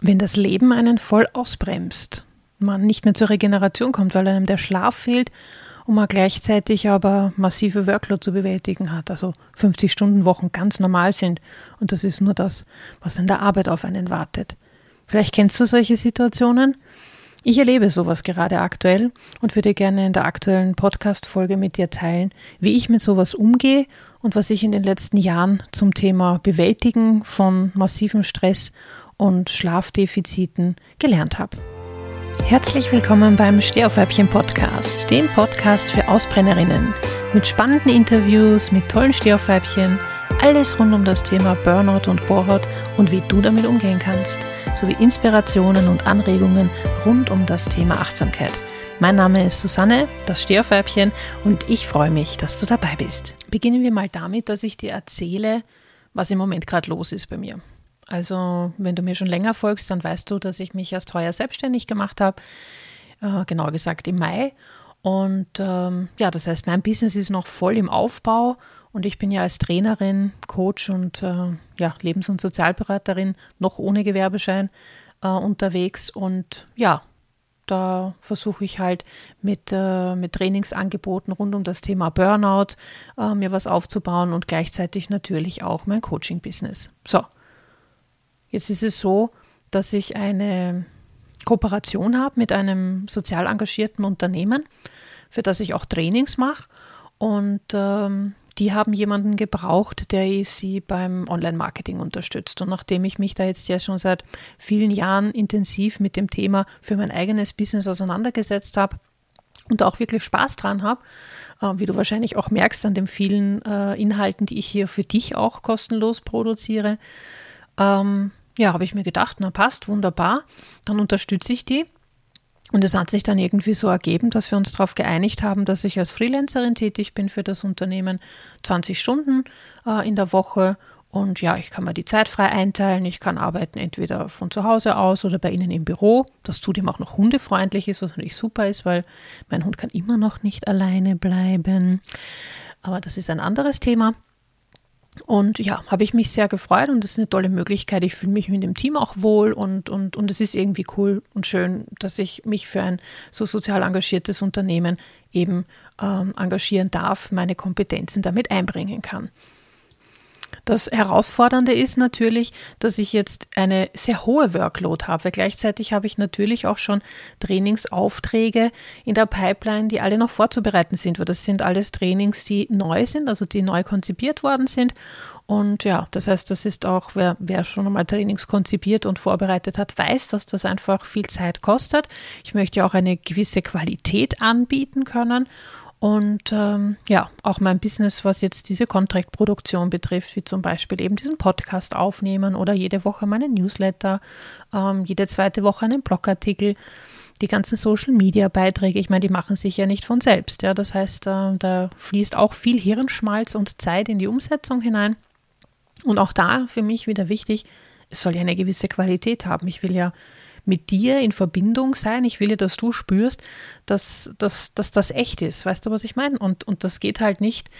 wenn das Leben einen voll ausbremst, man nicht mehr zur Regeneration kommt, weil einem der Schlaf fehlt und man gleichzeitig aber massive Workload zu bewältigen hat, also 50 Stunden Wochen ganz normal sind und das ist nur das, was in der Arbeit auf einen wartet. Vielleicht kennst du solche Situationen. Ich erlebe sowas gerade aktuell und würde gerne in der aktuellen Podcast-Folge mit dir teilen, wie ich mit sowas umgehe und was ich in den letzten Jahren zum Thema Bewältigen von massivem Stress und Schlafdefiziten gelernt habe. Herzlich willkommen beim Stehaufweibchen Podcast, dem Podcast für Ausbrennerinnen. Mit spannenden Interviews, mit tollen Stehaufweibchen, alles rund um das Thema Burnout und Bohrhaut und wie du damit umgehen kannst, sowie Inspirationen und Anregungen rund um das Thema Achtsamkeit. Mein Name ist Susanne, das Stehaufweibchen, und ich freue mich, dass du dabei bist. Beginnen wir mal damit, dass ich dir erzähle, was im Moment gerade los ist bei mir. Also, wenn du mir schon länger folgst, dann weißt du, dass ich mich erst heuer selbstständig gemacht habe, äh, genauer gesagt im Mai. Und ähm, ja, das heißt, mein Business ist noch voll im Aufbau und ich bin ja als Trainerin, Coach und äh, ja, Lebens- und Sozialberaterin noch ohne Gewerbeschein äh, unterwegs. Und ja, da versuche ich halt mit, äh, mit Trainingsangeboten rund um das Thema Burnout äh, mir was aufzubauen und gleichzeitig natürlich auch mein Coaching-Business. So, Jetzt ist es so, dass ich eine Kooperation habe mit einem sozial engagierten Unternehmen, für das ich auch Trainings mache. Und ähm, die haben jemanden gebraucht, der sie beim Online-Marketing unterstützt. Und nachdem ich mich da jetzt ja schon seit vielen Jahren intensiv mit dem Thema für mein eigenes Business auseinandergesetzt habe und auch wirklich Spaß dran habe, äh, wie du wahrscheinlich auch merkst an den vielen äh, Inhalten, die ich hier für dich auch kostenlos produziere, ähm, ja, habe ich mir gedacht, na passt, wunderbar, dann unterstütze ich die. Und es hat sich dann irgendwie so ergeben, dass wir uns darauf geeinigt haben, dass ich als Freelancerin tätig bin für das Unternehmen, 20 Stunden äh, in der Woche. Und ja, ich kann mir die Zeit frei einteilen. Ich kann arbeiten entweder von zu Hause aus oder bei Ihnen im Büro. Das zudem auch noch hundefreundlich ist, was natürlich super ist, weil mein Hund kann immer noch nicht alleine bleiben. Aber das ist ein anderes Thema. Und ja, habe ich mich sehr gefreut und das ist eine tolle Möglichkeit. Ich fühle mich mit dem Team auch wohl und, und, und es ist irgendwie cool und schön, dass ich mich für ein so sozial engagiertes Unternehmen eben ähm, engagieren darf, meine Kompetenzen damit einbringen kann. Das Herausfordernde ist natürlich, dass ich jetzt eine sehr hohe Workload habe, gleichzeitig habe ich natürlich auch schon Trainingsaufträge in der Pipeline, die alle noch vorzubereiten sind, weil das sind alles Trainings, die neu sind, also die neu konzipiert worden sind. Und ja, das heißt, das ist auch, wer, wer schon einmal Trainings konzipiert und vorbereitet hat, weiß, dass das einfach viel Zeit kostet. Ich möchte auch eine gewisse Qualität anbieten können. Und ähm, ja, auch mein Business, was jetzt diese Contract-Produktion betrifft, wie zum Beispiel eben diesen Podcast aufnehmen oder jede Woche meinen Newsletter, ähm, jede zweite Woche einen Blogartikel, die ganzen Social-Media-Beiträge, ich meine, die machen sich ja nicht von selbst. Ja, das heißt, äh, da fließt auch viel Hirnschmalz und Zeit in die Umsetzung hinein. Und auch da für mich wieder wichtig, es soll ja eine gewisse Qualität haben. Ich will ja mit dir in Verbindung sein. Ich will ja, dass du spürst, dass, dass, dass das echt ist. Weißt du, was ich meine? Und, und das geht halt nicht,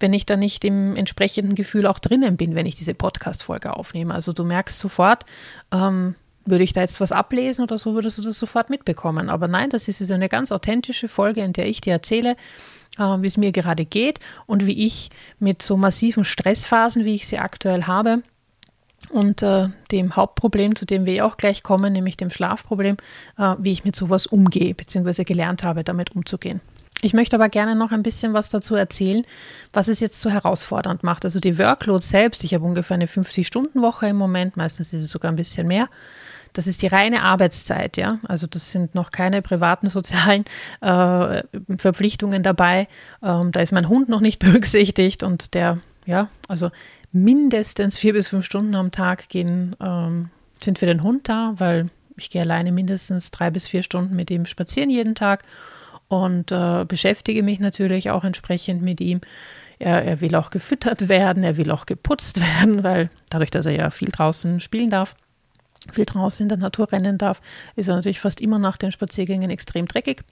wenn ich da nicht im entsprechenden Gefühl auch drinnen bin, wenn ich diese Podcast-Folge aufnehme. Also du merkst sofort, ähm, würde ich da jetzt was ablesen oder so, würdest du das sofort mitbekommen. Aber nein, das ist eine ganz authentische Folge, in der ich dir erzähle, äh, wie es mir gerade geht und wie ich mit so massiven Stressphasen, wie ich sie aktuell habe, und äh, dem Hauptproblem, zu dem wir auch gleich kommen, nämlich dem Schlafproblem, äh, wie ich mit sowas umgehe, beziehungsweise gelernt habe, damit umzugehen. Ich möchte aber gerne noch ein bisschen was dazu erzählen, was es jetzt so herausfordernd macht. Also die Workload selbst, ich habe ungefähr eine 50-Stunden-Woche im Moment, meistens ist es sogar ein bisschen mehr. Das ist die reine Arbeitszeit, ja. Also das sind noch keine privaten sozialen äh, Verpflichtungen dabei. Ähm, da ist mein Hund noch nicht berücksichtigt und der, ja, also mindestens vier bis fünf Stunden am Tag gehen, ähm, sind für den Hund da, weil ich gehe alleine mindestens drei bis vier Stunden mit ihm spazieren jeden Tag und äh, beschäftige mich natürlich auch entsprechend mit ihm. Er, er, will auch gefüttert werden, er will auch geputzt werden, weil dadurch, dass er ja viel draußen spielen darf, viel draußen in der Natur rennen darf, ist er natürlich fast immer nach den Spaziergängen extrem dreckig.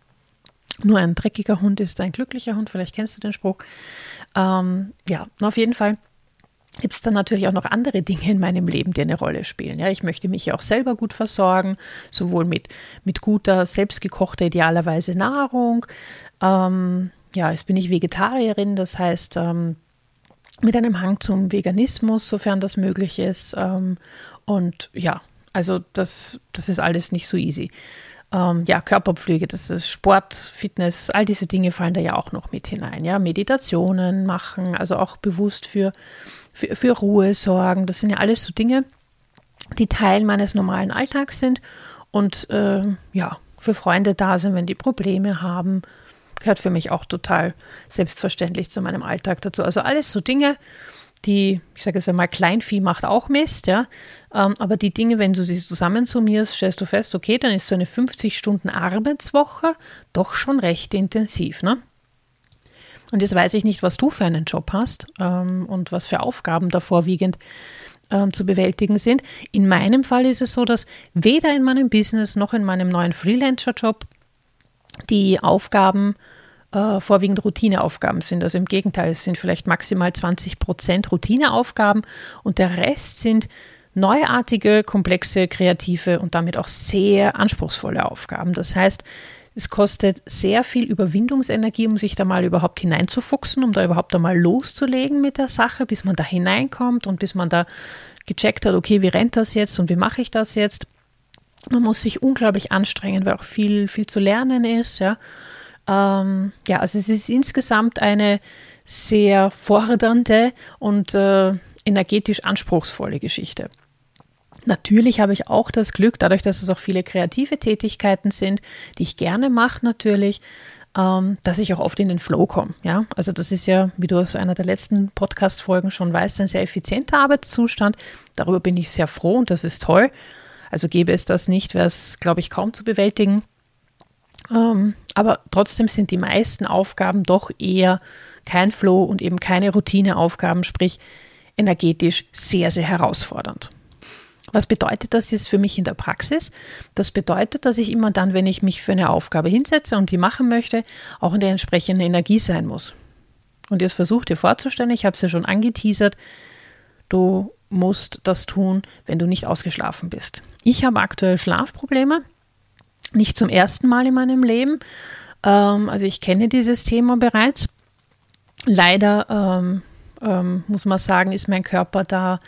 Nur ein dreckiger Hund ist ein glücklicher Hund, vielleicht kennst du den Spruch. Ähm, ja, auf jeden Fall gibt es dann natürlich auch noch andere Dinge in meinem Leben, die eine Rolle spielen. Ja, ich möchte mich ja auch selber gut versorgen, sowohl mit, mit guter, selbstgekochter, idealerweise Nahrung. Ähm, ja, jetzt bin ich Vegetarierin, das heißt, ähm, mit einem Hang zum Veganismus, sofern das möglich ist. Ähm, und ja, also das, das ist alles nicht so easy. Ähm, ja, Körperpflege, das ist Sport, Fitness, all diese Dinge fallen da ja auch noch mit hinein. Ja, Meditationen machen, also auch bewusst für, für, für Ruhe sorgen. Das sind ja alles so Dinge, die Teil meines normalen Alltags sind und äh, ja, für Freunde da sind, wenn die Probleme haben gehört für mich auch total selbstverständlich zu meinem Alltag dazu. Also alles so Dinge, die, ich sage es einmal, Kleinvieh macht auch Mist, ja. Ähm, aber die Dinge, wenn du sie zusammensummierst, stellst du fest, okay, dann ist so eine 50-Stunden-Arbeitswoche doch schon recht intensiv, ne? Und jetzt weiß ich nicht, was du für einen Job hast ähm, und was für Aufgaben da vorwiegend ähm, zu bewältigen sind. In meinem Fall ist es so, dass weder in meinem Business noch in meinem neuen Freelancer-Job die Aufgaben äh, vorwiegend Routineaufgaben sind. Also im Gegenteil, es sind vielleicht maximal 20 Prozent Routineaufgaben und der Rest sind neuartige, komplexe, kreative und damit auch sehr anspruchsvolle Aufgaben. Das heißt, es kostet sehr viel Überwindungsenergie, um sich da mal überhaupt hineinzufuchsen, um da überhaupt einmal loszulegen mit der Sache, bis man da hineinkommt und bis man da gecheckt hat, okay, wie rennt das jetzt und wie mache ich das jetzt. Man muss sich unglaublich anstrengen, weil auch viel, viel zu lernen ist. Ja. Ähm, ja, also es ist insgesamt eine sehr fordernde und äh, energetisch anspruchsvolle Geschichte. Natürlich habe ich auch das Glück, dadurch, dass es auch viele kreative Tätigkeiten sind, die ich gerne mache, natürlich, ähm, dass ich auch oft in den Flow komme. Ja? Also das ist ja, wie du aus einer der letzten Podcast-Folgen schon weißt, ein sehr effizienter Arbeitszustand. Darüber bin ich sehr froh und das ist toll. Also gäbe es das nicht, wäre es, glaube ich, kaum zu bewältigen. Ähm, aber trotzdem sind die meisten Aufgaben doch eher kein Flow und eben keine Routineaufgaben, sprich energetisch sehr, sehr herausfordernd. Was bedeutet das jetzt für mich in der Praxis? Das bedeutet, dass ich immer dann, wenn ich mich für eine Aufgabe hinsetze und die machen möchte, auch in der entsprechenden Energie sein muss. Und jetzt versuch dir vorzustellen, ich habe es ja schon angeteasert, du musst das tun, wenn du nicht ausgeschlafen bist. Ich habe aktuell Schlafprobleme, nicht zum ersten Mal in meinem Leben. Ähm, also ich kenne dieses Thema bereits. Leider ähm, ähm, muss man sagen, ist mein Körper da,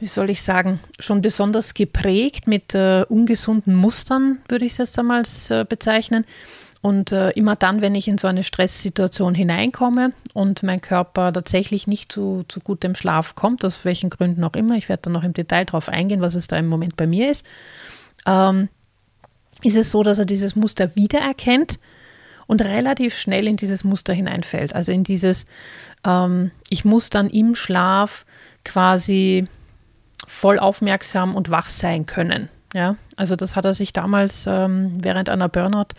wie soll ich sagen, schon besonders geprägt mit äh, ungesunden Mustern, würde ich es jetzt einmal äh, bezeichnen. Und äh, immer dann, wenn ich in so eine Stresssituation hineinkomme und mein Körper tatsächlich nicht zu, zu gutem Schlaf kommt, aus welchen Gründen auch immer, ich werde dann noch im Detail darauf eingehen, was es da im Moment bei mir ist, ähm, ist es so, dass er dieses Muster wiedererkennt und relativ schnell in dieses Muster hineinfällt. Also in dieses, ähm, ich muss dann im Schlaf quasi voll aufmerksam und wach sein können. Ja, also das hat er sich damals ähm, während einer Burnout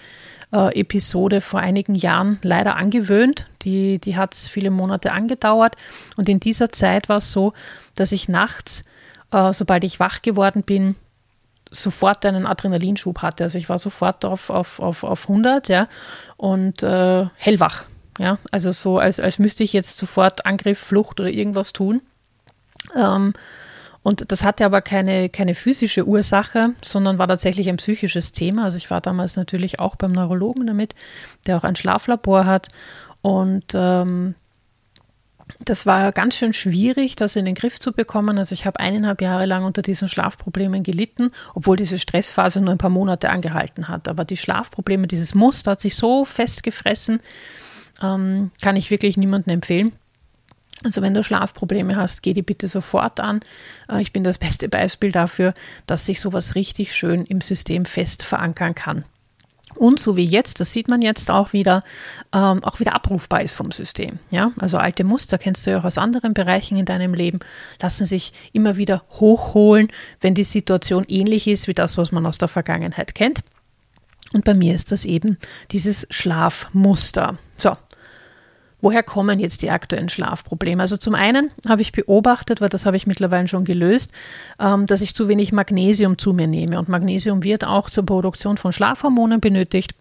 äh, vor einigen Jahren leider angewöhnt. Die, die hat viele Monate angedauert. Und in dieser Zeit war es so, dass ich nachts, äh, sobald ich wach geworden bin, sofort einen Adrenalinschub hatte. Also ich war sofort auf, auf, auf, auf 100 ja, und äh, hellwach. Ja, also so, als, als müsste ich jetzt sofort Angriff, Flucht oder irgendwas tun. Ähm, und das hatte aber keine, keine physische Ursache, sondern war tatsächlich ein psychisches Thema. Also ich war damals natürlich auch beim Neurologen damit, der auch ein Schlaflabor hat. Und ähm, das war ganz schön schwierig, das in den Griff zu bekommen. Also ich habe eineinhalb Jahre lang unter diesen Schlafproblemen gelitten, obwohl diese Stressphase nur ein paar Monate angehalten hat. Aber die Schlafprobleme, dieses Muster hat sich so festgefressen, ähm, kann ich wirklich niemandem empfehlen. Also wenn du Schlafprobleme hast, geh die bitte sofort an. Äh, ich bin das beste Beispiel dafür, dass sich sowas richtig schön im System fest verankern kann. Und so wie jetzt, das sieht man jetzt auch wieder, ähm, auch wieder abrufbar ist vom System. Ja, also alte Muster kennst du ja auch aus anderen Bereichen in deinem Leben, lassen sich immer wieder hochholen, wenn die Situation ähnlich ist wie das, was man aus der Vergangenheit kennt. Und bei mir ist das eben dieses Schlafmuster. So, Woher kommen jetzt die aktuellen Schlafprobleme? Also zum einen habe ich beobachtet, weil das habe ich mittlerweile schon gelöst, ähm, dass ich zu wenig Magnesium zu mir nehme. Und Magnesium wird auch zur Produktion von Schlafhormonen benötigt.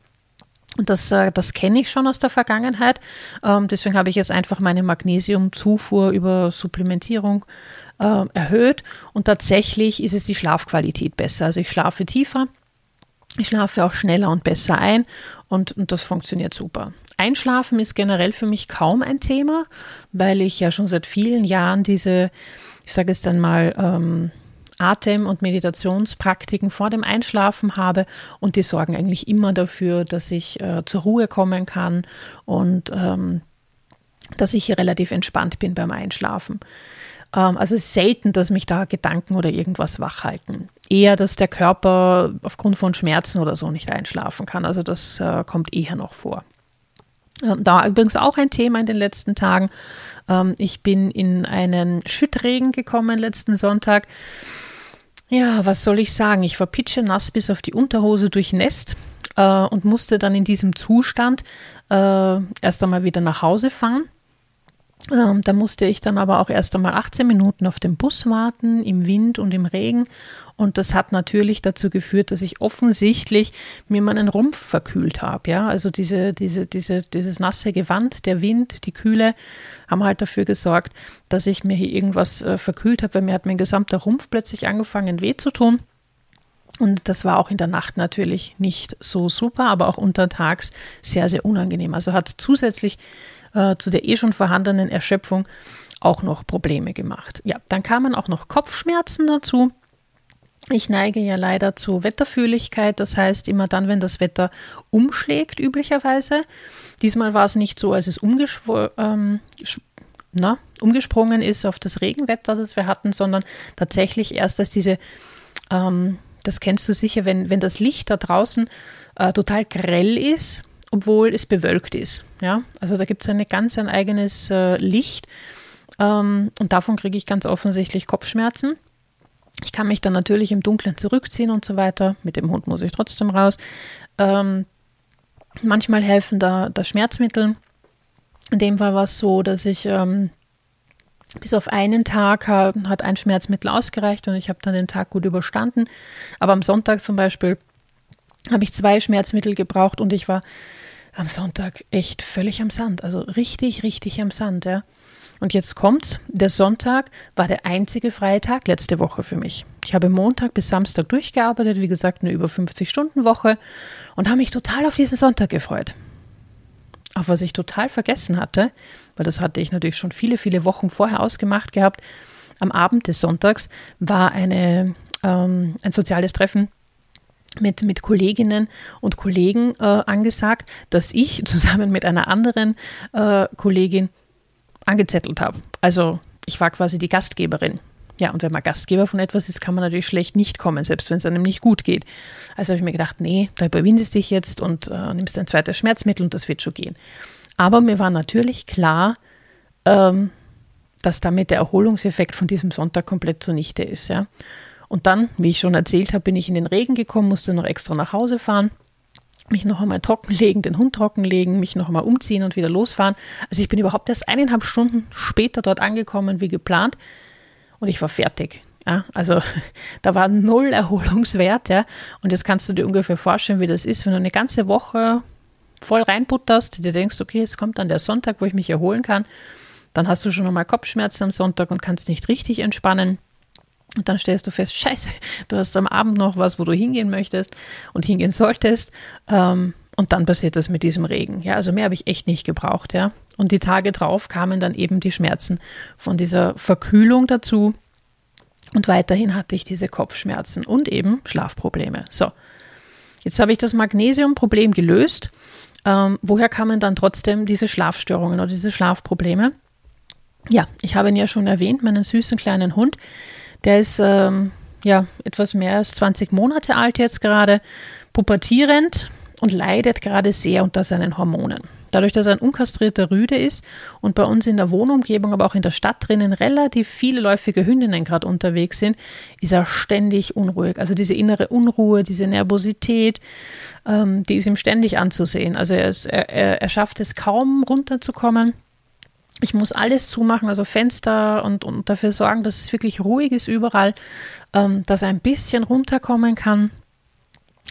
Und das, äh, das kenne ich schon aus der Vergangenheit. Ähm, deswegen habe ich jetzt einfach meine Magnesiumzufuhr über Supplementierung äh, erhöht. Und tatsächlich ist es die Schlafqualität besser. Also ich schlafe tiefer, ich schlafe auch schneller und besser ein und, und das funktioniert super. Einschlafen ist generell für mich kaum ein Thema, weil ich ja schon seit vielen Jahren diese, ich sage es dann mal, ähm, Atem- und Meditationspraktiken vor dem Einschlafen habe und die sorgen eigentlich immer dafür, dass ich äh, zur Ruhe kommen kann und ähm, dass ich relativ entspannt bin beim Einschlafen. Ähm, also es selten, dass mich da Gedanken oder irgendwas wach halten. Eher, dass der Körper aufgrund von Schmerzen oder so nicht einschlafen kann. Also das äh, kommt eher noch vor. Ähm, da übrigens auch ein Thema in den letzten Tagen. Ähm, ich bin in einen Schüttregen gekommen letzten Sonntag. Ja, was soll ich sagen? Ich war pitschenass bis auf die Unterhose durchnässt äh, und musste dann in diesem Zustand äh, erst einmal wieder nach Hause fahren. Ähm, da musste ich dann aber auch erst einmal 18 Minuten auf den Bus warten, im Wind und im Regen. Und das hat natürlich dazu geführt, dass ich offensichtlich mir meinen Rumpf verkühlt habe. Ja? Also diese, diese, diese, dieses nasse Gewand, der Wind, die Kühle haben halt dafür gesorgt, dass ich mir hier irgendwas äh, verkühlt habe, weil mir hat mein gesamter Rumpf plötzlich angefangen weh zu tun. Und das war auch in der Nacht natürlich nicht so super, aber auch untertags sehr, sehr unangenehm. Also hat zusätzlich äh, zu der eh schon vorhandenen Erschöpfung auch noch Probleme gemacht. Ja, dann kamen auch noch Kopfschmerzen dazu. Ich neige ja leider zu Wetterfühligkeit, das heißt immer dann, wenn das Wetter umschlägt, üblicherweise. Diesmal war es nicht so, als es ähm, na, umgesprungen ist auf das Regenwetter, das wir hatten, sondern tatsächlich erst, als diese, ähm, das kennst du sicher, wenn, wenn das Licht da draußen äh, total grell ist obwohl es bewölkt ist. Ja? Also da gibt es eine ganz ein eigenes äh, Licht ähm, und davon kriege ich ganz offensichtlich Kopfschmerzen. Ich kann mich dann natürlich im Dunkeln zurückziehen und so weiter. Mit dem Hund muss ich trotzdem raus. Ähm, manchmal helfen da, da Schmerzmittel. In dem Fall war es so, dass ich ähm, bis auf einen Tag hat, hat ein Schmerzmittel ausgereicht und ich habe dann den Tag gut überstanden. Aber am Sonntag zum Beispiel habe ich zwei Schmerzmittel gebraucht und ich war am Sonntag echt völlig am Sand. Also richtig, richtig am Sand, ja. Und jetzt kommt's. Der Sonntag war der einzige freie Tag letzte Woche für mich. Ich habe Montag bis Samstag durchgearbeitet, wie gesagt, eine über 50 Stunden Woche und habe mich total auf diesen Sonntag gefreut. Auf was ich total vergessen hatte, weil das hatte ich natürlich schon viele, viele Wochen vorher ausgemacht gehabt. Am Abend des Sonntags war eine, ähm, ein soziales Treffen mit, mit Kolleginnen und Kollegen äh, angesagt, dass ich zusammen mit einer anderen äh, Kollegin angezettelt habe. Also ich war quasi die Gastgeberin. Ja, und wenn man Gastgeber von etwas ist, kann man natürlich schlecht nicht kommen, selbst wenn es einem nicht gut geht. Also habe ich mir gedacht, nee, da überwindest dich jetzt und äh, nimmst ein zweites Schmerzmittel und das wird schon gehen. Aber mir war natürlich klar, ähm, dass damit der Erholungseffekt von diesem Sonntag komplett zunichte ist. Ja. Und dann, wie ich schon erzählt habe, bin ich in den Regen gekommen, musste noch extra nach Hause fahren, mich noch einmal trockenlegen, den Hund trockenlegen, mich noch einmal umziehen und wieder losfahren. Also ich bin überhaupt erst eineinhalb Stunden später dort angekommen wie geplant und ich war fertig. Ja, also da war null Erholungswert, ja. Und jetzt kannst du dir ungefähr vorstellen, wie das ist, wenn du eine ganze Woche voll reinbutterst, dir denkst, okay, es kommt dann der Sonntag, wo ich mich erholen kann. Dann hast du schon einmal Kopfschmerzen am Sonntag und kannst nicht richtig entspannen. Und dann stellst du fest, scheiße, du hast am Abend noch was, wo du hingehen möchtest und hingehen solltest. Ähm, und dann passiert das mit diesem Regen. Ja, also mehr habe ich echt nicht gebraucht, ja. Und die Tage drauf kamen dann eben die Schmerzen von dieser Verkühlung dazu. Und weiterhin hatte ich diese Kopfschmerzen und eben Schlafprobleme. So, jetzt habe ich das Magnesiumproblem gelöst. Ähm, woher kamen dann trotzdem diese Schlafstörungen oder diese Schlafprobleme? Ja, ich habe ihn ja schon erwähnt, meinen süßen kleinen Hund. Der ist ähm, ja etwas mehr als 20 Monate alt jetzt gerade, pubertierend und leidet gerade sehr unter seinen Hormonen. Dadurch, dass er ein unkastrierter Rüde ist und bei uns in der Wohnumgebung, aber auch in der Stadt drinnen relativ viele läufige Hündinnen gerade unterwegs sind, ist er ständig unruhig. Also diese innere Unruhe, diese Nervosität, ähm, die ist ihm ständig anzusehen. Also er, ist, er, er schafft es kaum runterzukommen. Ich muss alles zumachen, also Fenster und, und dafür sorgen, dass es wirklich ruhig ist überall, ähm, dass er ein bisschen runterkommen kann.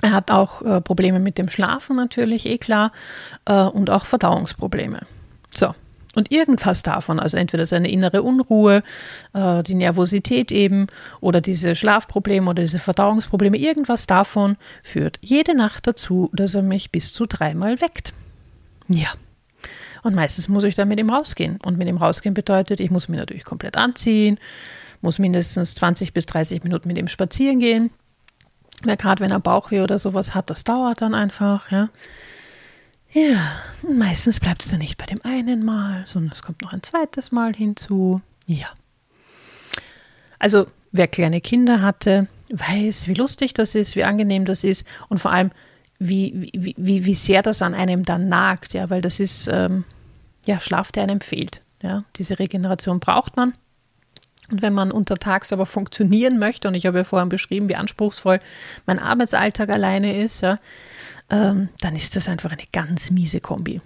Er hat auch äh, Probleme mit dem Schlafen natürlich, eh klar, äh, und auch Verdauungsprobleme. So, und irgendwas davon, also entweder seine innere Unruhe, äh, die Nervosität eben oder diese Schlafprobleme oder diese Verdauungsprobleme, irgendwas davon führt jede Nacht dazu, dass er mich bis zu dreimal weckt. Ja. Und meistens muss ich dann mit ihm rausgehen. Und mit ihm rausgehen bedeutet, ich muss mich natürlich komplett anziehen, muss mindestens 20 bis 30 Minuten mit ihm spazieren gehen. Weil gerade wenn er Bauchweh oder sowas hat, das dauert dann einfach, ja. Ja, meistens bleibt es dann nicht bei dem einen Mal, sondern es kommt noch ein zweites Mal hinzu. Ja. Also, wer kleine Kinder hatte, weiß, wie lustig das ist, wie angenehm das ist und vor allem, wie, wie, wie, sehr das an einem dann nagt, ja, weil das ist, ähm, ja, Schlaf, der einem fehlt. Ja, diese Regeneration braucht man. Und wenn man untertags aber funktionieren möchte, und ich habe ja vorhin beschrieben, wie anspruchsvoll mein Arbeitsalltag alleine ist, ja, ähm, dann ist das einfach eine ganz miese Kombi.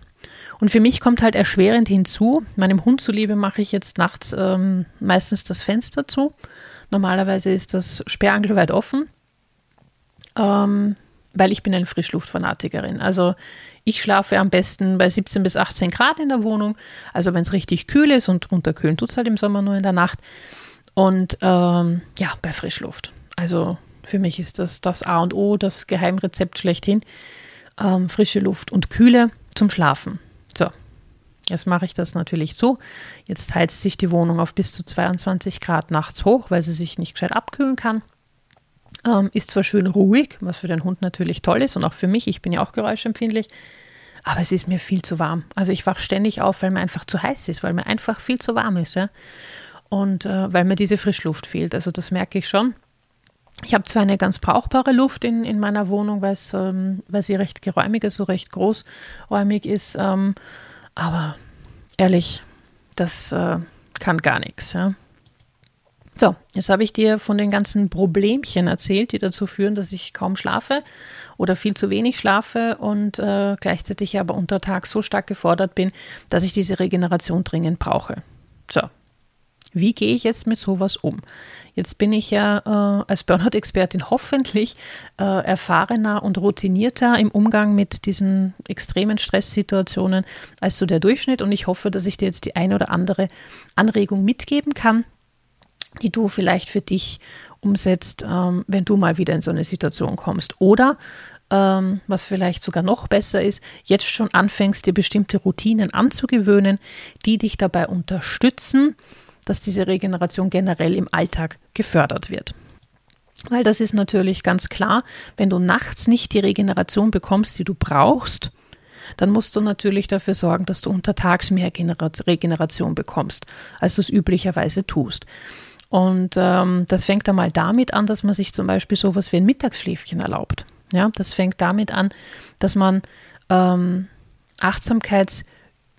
Und für mich kommt halt erschwerend hinzu, meinem Hund zuliebe mache ich jetzt nachts ähm, meistens das Fenster zu. Normalerweise ist das sperrangelweit offen, ähm, weil ich bin eine Frischluftfanatikerin. Also ich schlafe am besten bei 17 bis 18 Grad in der Wohnung. Also wenn es richtig kühl ist und runterkühlen tut es halt im Sommer nur in der Nacht. Und ähm, ja, bei Frischluft. Also für mich ist das das A und O, das Geheimrezept schlechthin. Ähm, frische Luft und Kühle zum Schlafen. So, jetzt mache ich das natürlich so. Jetzt heizt sich die Wohnung auf bis zu 22 Grad nachts hoch, weil sie sich nicht gescheit abkühlen kann. Ähm, ist zwar schön ruhig, was für den Hund natürlich toll ist und auch für mich, ich bin ja auch geräuschempfindlich, aber es ist mir viel zu warm. Also ich wache ständig auf, weil mir einfach zu heiß ist, weil mir einfach viel zu warm ist. Ja? Und äh, weil mir diese Frischluft fehlt. Also das merke ich schon. Ich habe zwar eine ganz brauchbare Luft in, in meiner Wohnung, weil, ähm, weil sie recht geräumig ist, so recht großräumig ist, ähm, aber ehrlich, das äh, kann gar nichts. Ja. So, jetzt habe ich dir von den ganzen Problemchen erzählt, die dazu führen, dass ich kaum schlafe oder viel zu wenig schlafe und äh, gleichzeitig aber unter Tag so stark gefordert bin, dass ich diese Regeneration dringend brauche. So, wie gehe ich jetzt mit sowas um? Jetzt bin ich ja äh, als Burnout-Expertin hoffentlich äh, erfahrener und routinierter im Umgang mit diesen extremen Stresssituationen als so der Durchschnitt und ich hoffe, dass ich dir jetzt die eine oder andere Anregung mitgeben kann, die du vielleicht für dich umsetzt, ähm, wenn du mal wieder in so eine Situation kommst. Oder ähm, was vielleicht sogar noch besser ist, jetzt schon anfängst, dir bestimmte Routinen anzugewöhnen, die dich dabei unterstützen, dass diese Regeneration generell im Alltag gefördert wird. Weil das ist natürlich ganz klar, wenn du nachts nicht die Regeneration bekommst, die du brauchst, dann musst du natürlich dafür sorgen, dass du untertags mehr Regeneration bekommst, als du es üblicherweise tust. Und ähm, das fängt einmal damit an, dass man sich zum Beispiel sowas wie ein Mittagsschläfchen erlaubt. Ja, das fängt damit an, dass man ähm, Achtsamkeits-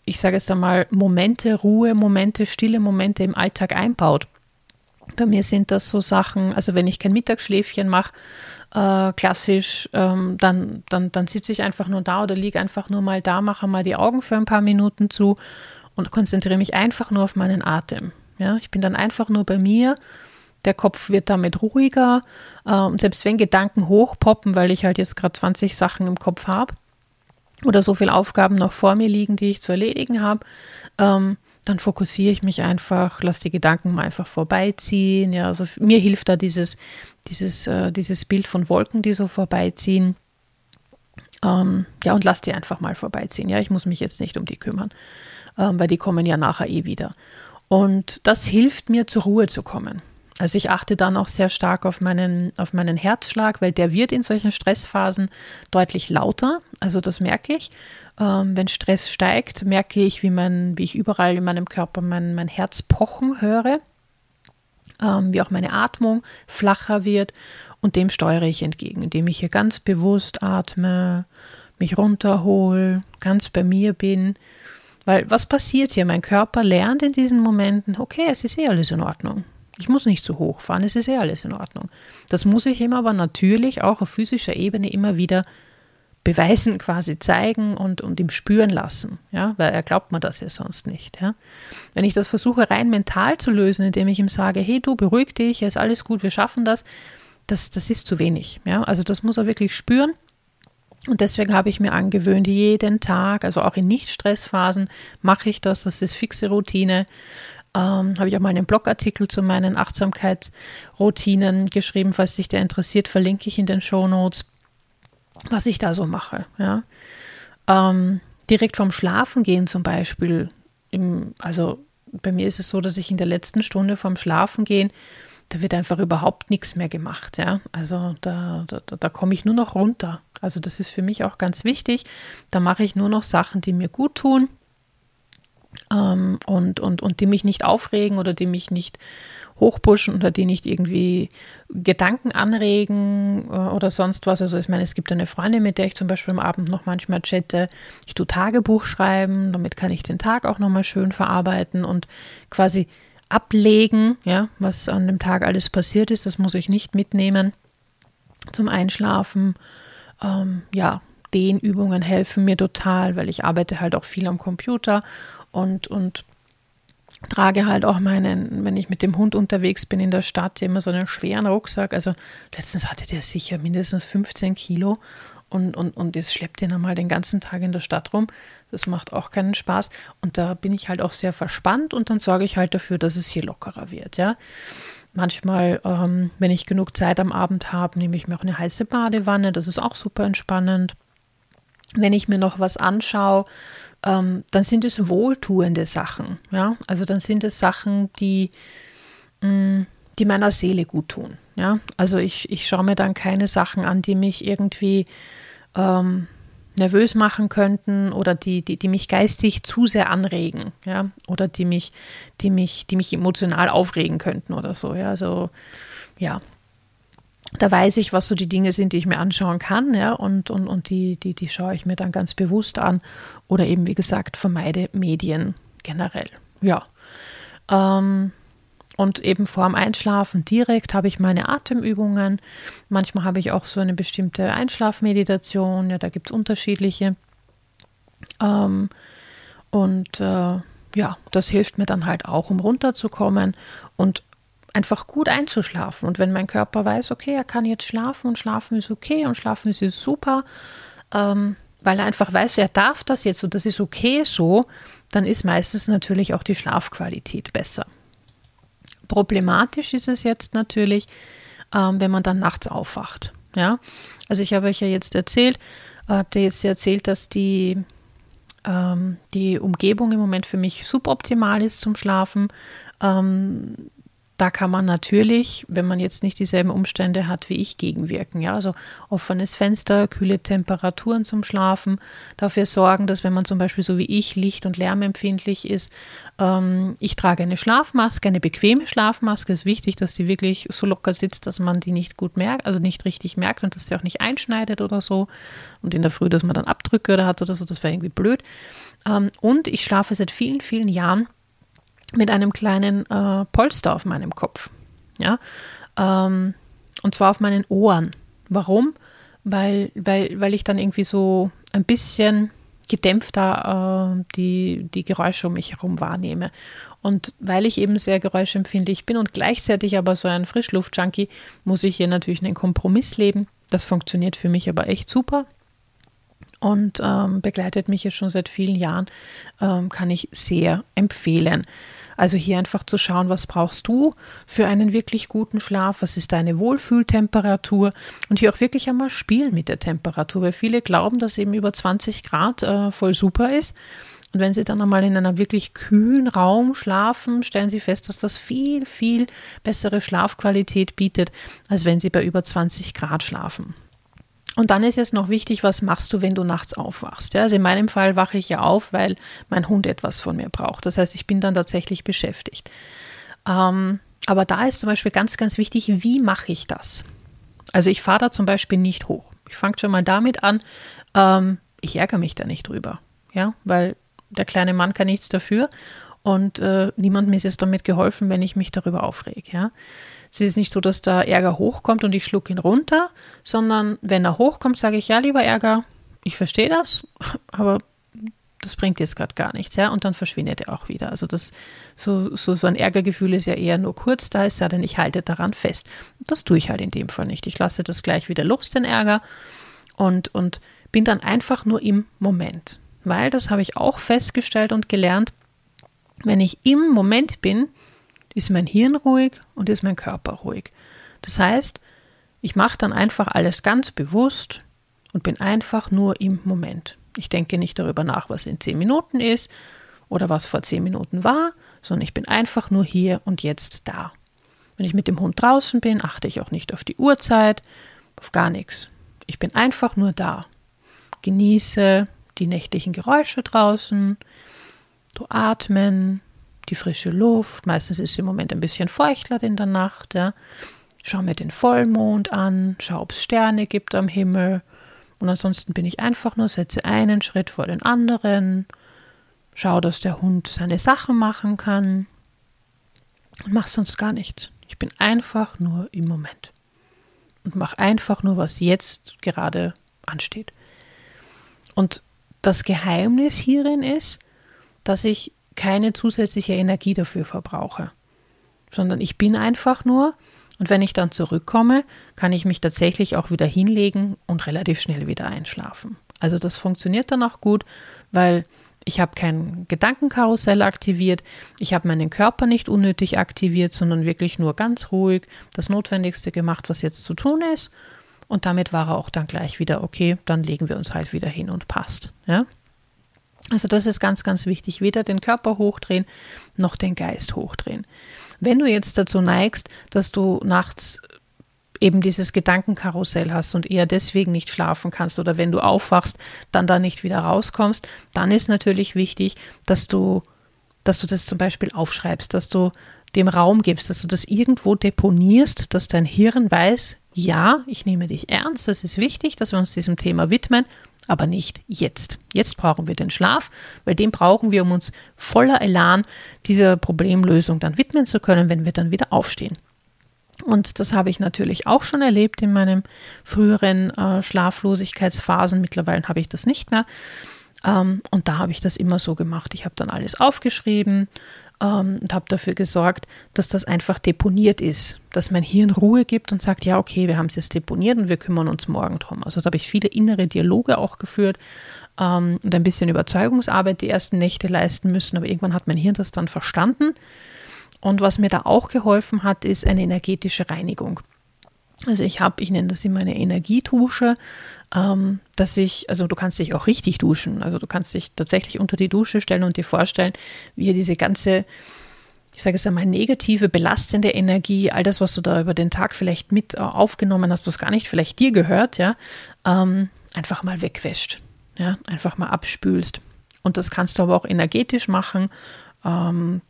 ich sage jetzt einmal, Momente, Ruhe, Momente, stille Momente im Alltag einbaut. Bei mir sind das so Sachen, also wenn ich kein Mittagsschläfchen mache, äh, klassisch, ähm, dann, dann, dann sitze ich einfach nur da oder liege einfach nur mal da, mache mal die Augen für ein paar Minuten zu und konzentriere mich einfach nur auf meinen Atem. Ja, ich bin dann einfach nur bei mir. Der Kopf wird damit ruhiger. Äh, und selbst wenn Gedanken hochpoppen, weil ich halt jetzt gerade 20 Sachen im Kopf habe, oder so viele Aufgaben noch vor mir liegen, die ich zu erledigen habe, ähm, dann fokussiere ich mich einfach, lasse die Gedanken mal einfach vorbeiziehen. Ja, also mir hilft da dieses, dieses, äh, dieses Bild von Wolken, die so vorbeiziehen. Ähm, ja, und lass die einfach mal vorbeiziehen. Ja, ich muss mich jetzt nicht um die kümmern, ähm, weil die kommen ja nachher eh wieder. Und das hilft mir, zur Ruhe zu kommen. Also ich achte dann auch sehr stark auf meinen, auf meinen Herzschlag, weil der wird in solchen Stressphasen deutlich lauter. Also das merke ich. Ähm, wenn Stress steigt, merke ich, wie, mein, wie ich überall in meinem Körper mein, mein Herz pochen höre, ähm, wie auch meine Atmung flacher wird. Und dem steuere ich entgegen, indem ich hier ganz bewusst atme, mich runterhole, ganz bei mir bin. Weil was passiert hier? Mein Körper lernt in diesen Momenten, okay, es ist eh alles in Ordnung. Ich muss nicht zu hoch fahren, es ist eh alles in Ordnung. Das muss ich ihm aber natürlich auch auf physischer Ebene immer wieder beweisen, quasi zeigen und, und ihm spüren lassen, ja, weil er glaubt mir das ja sonst nicht. Ja. Wenn ich das versuche rein mental zu lösen, indem ich ihm sage, hey du, beruhig dich, es ist alles gut, wir schaffen das, das, das ist zu wenig. Ja? Also das muss er wirklich spüren. Und deswegen habe ich mir angewöhnt, jeden Tag, also auch in Nicht-Stressphasen, mache ich das. Das ist fixe Routine. Ähm, habe ich auch mal einen Blogartikel zu meinen Achtsamkeitsroutinen geschrieben. Falls sich der interessiert, verlinke ich in den Show Notes, was ich da so mache. Ja. Ähm, direkt vom Schlafengehen zum Beispiel, im, also bei mir ist es so, dass ich in der letzten Stunde vom Schlafengehen da wird einfach überhaupt nichts mehr gemacht. Ja? Also da, da, da komme ich nur noch runter. Also das ist für mich auch ganz wichtig. Da mache ich nur noch Sachen, die mir gut tun ähm, und, und, und die mich nicht aufregen oder die mich nicht hochpushen oder die nicht irgendwie Gedanken anregen äh, oder sonst was. Also ich meine, es gibt eine Freundin, mit der ich zum Beispiel am Abend noch manchmal chatte. Ich tue Tagebuch schreiben, damit kann ich den Tag auch nochmal schön verarbeiten und quasi ablegen, ja, was an dem Tag alles passiert ist. Das muss ich nicht mitnehmen zum Einschlafen. Ähm, ja, den Übungen helfen mir total, weil ich arbeite halt auch viel am Computer und, und trage halt auch meinen, wenn ich mit dem Hund unterwegs bin in der Stadt, immer so einen schweren Rucksack. Also letztens hatte der sicher mindestens 15 Kilo und, und, und das schleppt den einmal den ganzen Tag in der Stadt rum. Das macht auch keinen Spaß. Und da bin ich halt auch sehr verspannt und dann sorge ich halt dafür, dass es hier lockerer wird, ja. Manchmal, ähm, wenn ich genug Zeit am Abend habe, nehme ich mir auch eine heiße Badewanne. Das ist auch super entspannend. Wenn ich mir noch was anschaue, ähm, dann sind es wohltuende Sachen. Ja? Also dann sind es Sachen, die, mh, mm, die meiner Seele gut tun. Ja? Also ich, ich schaue mir dann keine Sachen an, die mich irgendwie ähm, nervös machen könnten oder die, die, die mich geistig zu sehr anregen, ja, oder die mich, die mich, die mich emotional aufregen könnten oder so. Ja, also ja, da weiß ich, was so die Dinge sind, die ich mir anschauen kann, ja, und, und, und die, die, die schaue ich mir dann ganz bewusst an. Oder eben, wie gesagt, vermeide Medien generell. Ja. Ähm, und eben vorm Einschlafen direkt habe ich meine Atemübungen. Manchmal habe ich auch so eine bestimmte Einschlafmeditation. Ja, da gibt es unterschiedliche. Ähm, und äh, ja, das hilft mir dann halt auch, um runterzukommen und einfach gut einzuschlafen. Und wenn mein Körper weiß, okay, er kann jetzt schlafen und schlafen ist okay und schlafen ist super, ähm, weil er einfach weiß, er darf das jetzt und das ist okay so, dann ist meistens natürlich auch die Schlafqualität besser. Problematisch ist es jetzt natürlich, ähm, wenn man dann nachts aufwacht. Ja, also ich habe euch ja jetzt erzählt, äh, habt ihr jetzt erzählt, dass die, ähm, die Umgebung im Moment für mich suboptimal ist zum Schlafen. Ähm, da kann man natürlich, wenn man jetzt nicht dieselben Umstände hat wie ich, gegenwirken. Ja, also offenes Fenster, kühle Temperaturen zum Schlafen, dafür sorgen, dass wenn man zum Beispiel so wie ich licht- und lärmempfindlich ist, ähm, ich trage eine Schlafmaske, eine bequeme Schlafmaske. Es ist wichtig, dass die wirklich so locker sitzt, dass man die nicht gut merkt, also nicht richtig merkt und dass sie auch nicht einschneidet oder so. Und in der Früh, dass man dann Abdrücke oder hat oder so, das wäre irgendwie blöd. Ähm, und ich schlafe seit vielen, vielen Jahren mit einem kleinen äh, Polster auf meinem Kopf. Ja? Ähm, und zwar auf meinen Ohren. Warum? Weil, weil, weil ich dann irgendwie so ein bisschen gedämpfter äh, die, die Geräusche um mich herum wahrnehme. Und weil ich eben sehr geräuschempfindlich bin und gleichzeitig aber so ein Frischluftjunkie, muss ich hier natürlich einen Kompromiss leben. Das funktioniert für mich aber echt super und ähm, begleitet mich jetzt schon seit vielen Jahren, ähm, kann ich sehr empfehlen. Also hier einfach zu schauen, was brauchst du für einen wirklich guten Schlaf, was ist deine Wohlfühltemperatur und hier auch wirklich einmal spielen mit der Temperatur, weil viele glauben, dass eben über 20 Grad äh, voll super ist. Und wenn Sie dann einmal in einem wirklich kühlen Raum schlafen, stellen Sie fest, dass das viel, viel bessere Schlafqualität bietet, als wenn Sie bei über 20 Grad schlafen. Und dann ist jetzt noch wichtig, was machst du, wenn du nachts aufwachst? Ja, also in meinem Fall wache ich ja auf, weil mein Hund etwas von mir braucht. Das heißt, ich bin dann tatsächlich beschäftigt. Ähm, aber da ist zum Beispiel ganz, ganz wichtig, wie mache ich das? Also ich fahre da zum Beispiel nicht hoch. Ich fange schon mal damit an, ähm, ich ärgere mich da nicht drüber. Ja, weil der kleine Mann kann nichts dafür und äh, niemandem ist es damit geholfen, wenn ich mich darüber aufrege. Ja. Es ist nicht so, dass der Ärger hochkommt und ich schluck ihn runter, sondern wenn er hochkommt, sage ich, ja, lieber Ärger, ich verstehe das, aber das bringt jetzt gerade gar nichts, ja, und dann verschwindet er auch wieder. Also das, so, so, so ein Ärgergefühl ist ja eher nur kurz da, ist ja, denn ich halte daran fest. Das tue ich halt in dem Fall nicht. Ich lasse das gleich wieder los, den Ärger, und, und bin dann einfach nur im Moment. Weil, das habe ich auch festgestellt und gelernt, wenn ich im Moment bin, ist mein Hirn ruhig und ist mein Körper ruhig. Das heißt, ich mache dann einfach alles ganz bewusst und bin einfach nur im Moment. Ich denke nicht darüber nach, was in zehn Minuten ist oder was vor zehn Minuten war, sondern ich bin einfach nur hier und jetzt da. Wenn ich mit dem Hund draußen bin, achte ich auch nicht auf die Uhrzeit, auf gar nichts. Ich bin einfach nur da. Genieße die nächtlichen Geräusche draußen, du atmen, die frische Luft. Meistens ist es im Moment ein bisschen feuchtler in der Nacht. Ja. Schau mir den Vollmond an, schau, ob es Sterne gibt am Himmel. Und ansonsten bin ich einfach nur, setze einen Schritt vor den anderen, schau, dass der Hund seine Sachen machen kann und mach sonst gar nichts. Ich bin einfach nur im Moment und mach einfach nur, was jetzt gerade ansteht. Und das Geheimnis hierin ist, dass ich keine zusätzliche Energie dafür verbrauche, sondern ich bin einfach nur und wenn ich dann zurückkomme, kann ich mich tatsächlich auch wieder hinlegen und relativ schnell wieder einschlafen. Also das funktioniert dann auch gut, weil ich habe kein Gedankenkarussell aktiviert, ich habe meinen Körper nicht unnötig aktiviert, sondern wirklich nur ganz ruhig das Notwendigste gemacht, was jetzt zu tun ist. Und damit war er auch dann gleich wieder, okay, dann legen wir uns halt wieder hin und passt. Ja? Also das ist ganz, ganz wichtig. Weder den Körper hochdrehen, noch den Geist hochdrehen. Wenn du jetzt dazu neigst, dass du nachts eben dieses Gedankenkarussell hast und eher deswegen nicht schlafen kannst oder wenn du aufwachst, dann da nicht wieder rauskommst, dann ist natürlich wichtig, dass du, dass du das zum Beispiel aufschreibst, dass du dem Raum gibst, dass du das irgendwo deponierst, dass dein Hirn weiß, ja, ich nehme dich ernst, das ist wichtig, dass wir uns diesem Thema widmen, aber nicht jetzt. Jetzt brauchen wir den Schlaf, weil den brauchen wir, um uns voller Elan dieser Problemlösung dann widmen zu können, wenn wir dann wieder aufstehen. Und das habe ich natürlich auch schon erlebt in meinen früheren äh, Schlaflosigkeitsphasen. Mittlerweile habe ich das nicht mehr. Ähm, und da habe ich das immer so gemacht. Ich habe dann alles aufgeschrieben, ähm, und habe dafür gesorgt, dass das einfach deponiert ist, dass mein Hirn Ruhe gibt und sagt, ja, okay, wir haben es jetzt deponiert und wir kümmern uns morgen drum. Also da habe ich viele innere Dialoge auch geführt ähm, und ein bisschen Überzeugungsarbeit die ersten Nächte leisten müssen, aber irgendwann hat mein Hirn das dann verstanden. Und was mir da auch geholfen hat, ist eine energetische Reinigung. Also ich habe, ich nenne das immer eine Energietusche, ähm, dass ich, also du kannst dich auch richtig duschen. Also du kannst dich tatsächlich unter die Dusche stellen und dir vorstellen, wie diese ganze, ich sage es einmal, negative, belastende Energie, all das, was du da über den Tag vielleicht mit äh, aufgenommen hast, was gar nicht vielleicht dir gehört, ja, ähm, einfach mal wegwäscht. Ja, einfach mal abspülst. Und das kannst du aber auch energetisch machen. Ähm,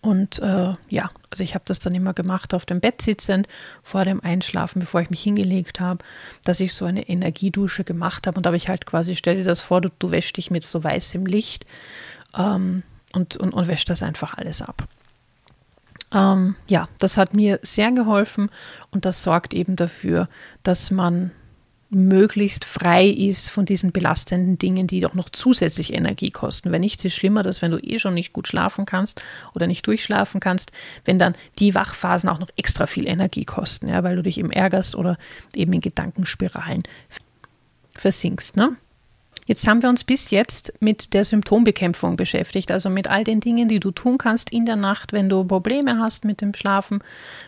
und äh, ja, also ich habe das dann immer gemacht auf dem Bett sitzend, vor dem Einschlafen, bevor ich mich hingelegt habe, dass ich so eine Energiedusche gemacht habe. Und da habe ich halt quasi, stell dir das vor, du, du wäschst dich mit so weißem Licht ähm, und, und, und wäschst das einfach alles ab. Ähm, ja, das hat mir sehr geholfen und das sorgt eben dafür, dass man möglichst frei ist von diesen belastenden Dingen, die doch noch zusätzlich Energie kosten. Wenn nichts ist schlimmer, dass wenn du eh schon nicht gut schlafen kannst oder nicht durchschlafen kannst, wenn dann die Wachphasen auch noch extra viel Energie kosten, ja, weil du dich eben ärgerst oder eben in Gedankenspiralen versinkst. Ne? Jetzt haben wir uns bis jetzt mit der Symptombekämpfung beschäftigt, also mit all den Dingen, die du tun kannst in der Nacht, wenn du Probleme hast mit dem Schlafen,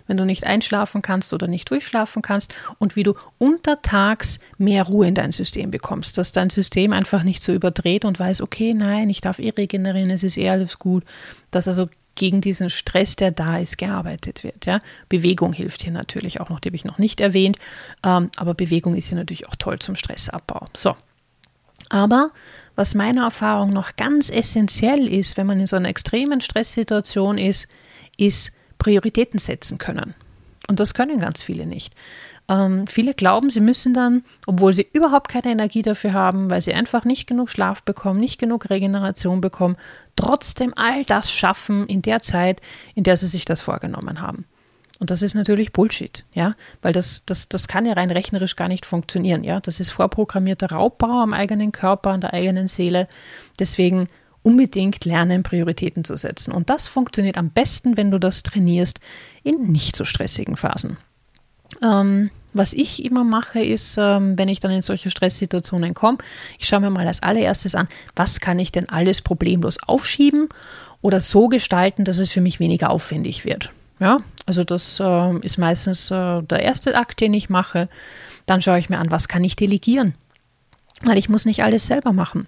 wenn du nicht einschlafen kannst oder nicht durchschlafen kannst und wie du untertags mehr Ruhe in dein System bekommst, dass dein System einfach nicht so überdreht und weiß, okay, nein, ich darf eh regenerieren, es ist eh alles gut, dass also gegen diesen Stress, der da ist, gearbeitet wird. Ja? Bewegung hilft hier natürlich auch noch, die habe ich noch nicht erwähnt, ähm, aber Bewegung ist hier natürlich auch toll zum Stressabbau. So, aber was meiner Erfahrung noch ganz essentiell ist, wenn man in so einer extremen Stresssituation ist, ist Prioritäten setzen können. Und das können ganz viele nicht. Ähm, viele glauben, sie müssen dann, obwohl sie überhaupt keine Energie dafür haben, weil sie einfach nicht genug Schlaf bekommen, nicht genug Regeneration bekommen, trotzdem all das schaffen in der Zeit, in der sie sich das vorgenommen haben. Und das ist natürlich Bullshit, ja, weil das, das, das kann ja rein rechnerisch gar nicht funktionieren, ja. Das ist vorprogrammierter Raubbau am eigenen Körper, an der eigenen Seele. Deswegen unbedingt lernen, Prioritäten zu setzen. Und das funktioniert am besten, wenn du das trainierst in nicht so stressigen Phasen. Ähm, was ich immer mache, ist, ähm, wenn ich dann in solche Stresssituationen komme, ich schaue mir mal als allererstes an, was kann ich denn alles problemlos aufschieben oder so gestalten, dass es für mich weniger aufwendig wird. Ja, also das äh, ist meistens äh, der erste Akt, den ich mache. Dann schaue ich mir an, was kann ich delegieren, weil ich muss nicht alles selber machen.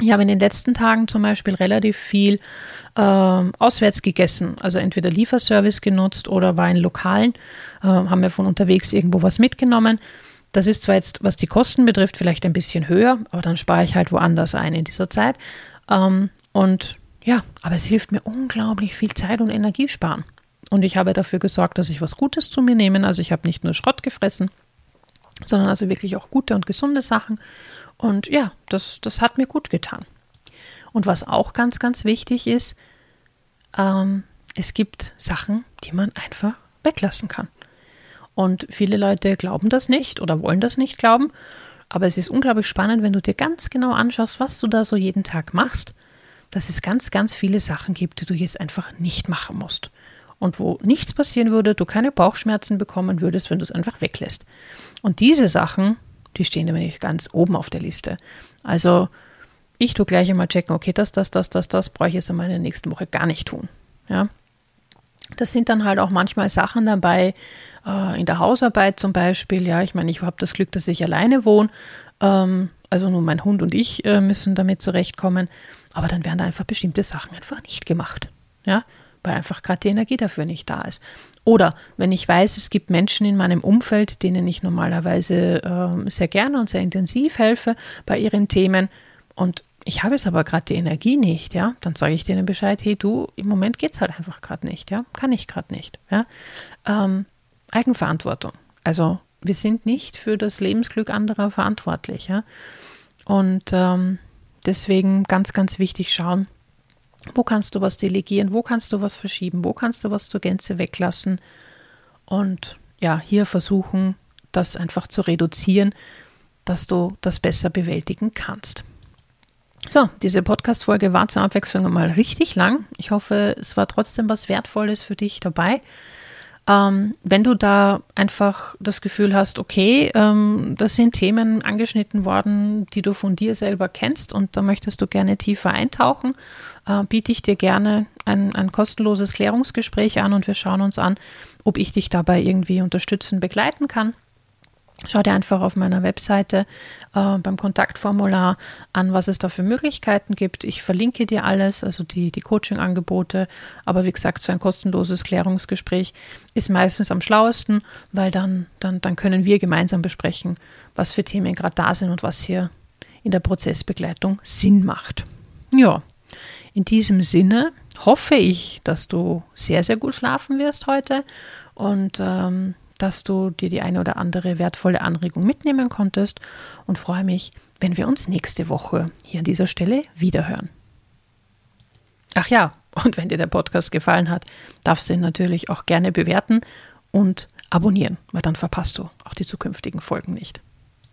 Ich habe in den letzten Tagen zum Beispiel relativ viel äh, auswärts gegessen, also entweder Lieferservice genutzt oder war in Lokalen, äh, haben wir von unterwegs irgendwo was mitgenommen. Das ist zwar jetzt, was die Kosten betrifft, vielleicht ein bisschen höher, aber dann spare ich halt woanders ein in dieser Zeit. Ähm, und ja, aber es hilft mir unglaublich viel Zeit und Energie sparen. Und ich habe dafür gesorgt, dass ich was Gutes zu mir nehme. Also ich habe nicht nur Schrott gefressen, sondern also wirklich auch gute und gesunde Sachen. Und ja, das, das hat mir gut getan. Und was auch ganz, ganz wichtig ist, ähm, es gibt Sachen, die man einfach weglassen kann. Und viele Leute glauben das nicht oder wollen das nicht glauben. Aber es ist unglaublich spannend, wenn du dir ganz genau anschaust, was du da so jeden Tag machst, dass es ganz, ganz viele Sachen gibt, die du jetzt einfach nicht machen musst. Und wo nichts passieren würde, du keine Bauchschmerzen bekommen würdest, wenn du es einfach weglässt. Und diese Sachen, die stehen nämlich ganz oben auf der Liste. Also ich tue gleich einmal checken, okay, das, das, das, das, das brauche ich jetzt in meiner nächsten Woche gar nicht tun. Ja. Das sind dann halt auch manchmal Sachen dabei, äh, in der Hausarbeit zum Beispiel. Ja, ich meine, ich habe das Glück, dass ich alleine wohne. Ähm, also nur mein Hund und ich äh, müssen damit zurechtkommen. Aber dann werden da einfach bestimmte Sachen einfach nicht gemacht. Ja, weil einfach gerade die Energie dafür nicht da ist. Oder wenn ich weiß, es gibt Menschen in meinem Umfeld, denen ich normalerweise äh, sehr gerne und sehr intensiv helfe bei ihren Themen und ich habe jetzt aber gerade die Energie nicht, ja, dann sage ich denen Bescheid, hey du, im Moment geht es halt einfach gerade nicht, ja, kann ich gerade nicht, ja. Ähm, Eigenverantwortung. Also wir sind nicht für das Lebensglück anderer verantwortlich, ja. Und ähm, deswegen ganz, ganz wichtig schauen, wo kannst du was delegieren? Wo kannst du was verschieben? Wo kannst du was zur Gänze weglassen? Und ja, hier versuchen, das einfach zu reduzieren, dass du das besser bewältigen kannst. So, diese Podcast-Folge war zur Abwechslung mal richtig lang. Ich hoffe, es war trotzdem was Wertvolles für dich dabei. Ähm, wenn du da einfach das Gefühl hast, okay, ähm, das sind Themen angeschnitten worden, die du von dir selber kennst und da möchtest du gerne tiefer eintauchen, äh, biete ich dir gerne ein, ein kostenloses Klärungsgespräch an und wir schauen uns an, ob ich dich dabei irgendwie unterstützen, begleiten kann. Schau dir einfach auf meiner Webseite äh, beim Kontaktformular an, was es da für Möglichkeiten gibt. Ich verlinke dir alles, also die, die Coaching-Angebote. Aber wie gesagt, so ein kostenloses Klärungsgespräch ist meistens am schlauesten, weil dann, dann, dann können wir gemeinsam besprechen, was für Themen gerade da sind und was hier in der Prozessbegleitung Sinn macht. Ja, in diesem Sinne hoffe ich, dass du sehr, sehr gut schlafen wirst heute und ähm, dass du dir die eine oder andere wertvolle Anregung mitnehmen konntest und freue mich, wenn wir uns nächste Woche hier an dieser Stelle wiederhören. Ach ja, und wenn dir der Podcast gefallen hat, darfst du ihn natürlich auch gerne bewerten und abonnieren, weil dann verpasst du auch die zukünftigen Folgen nicht.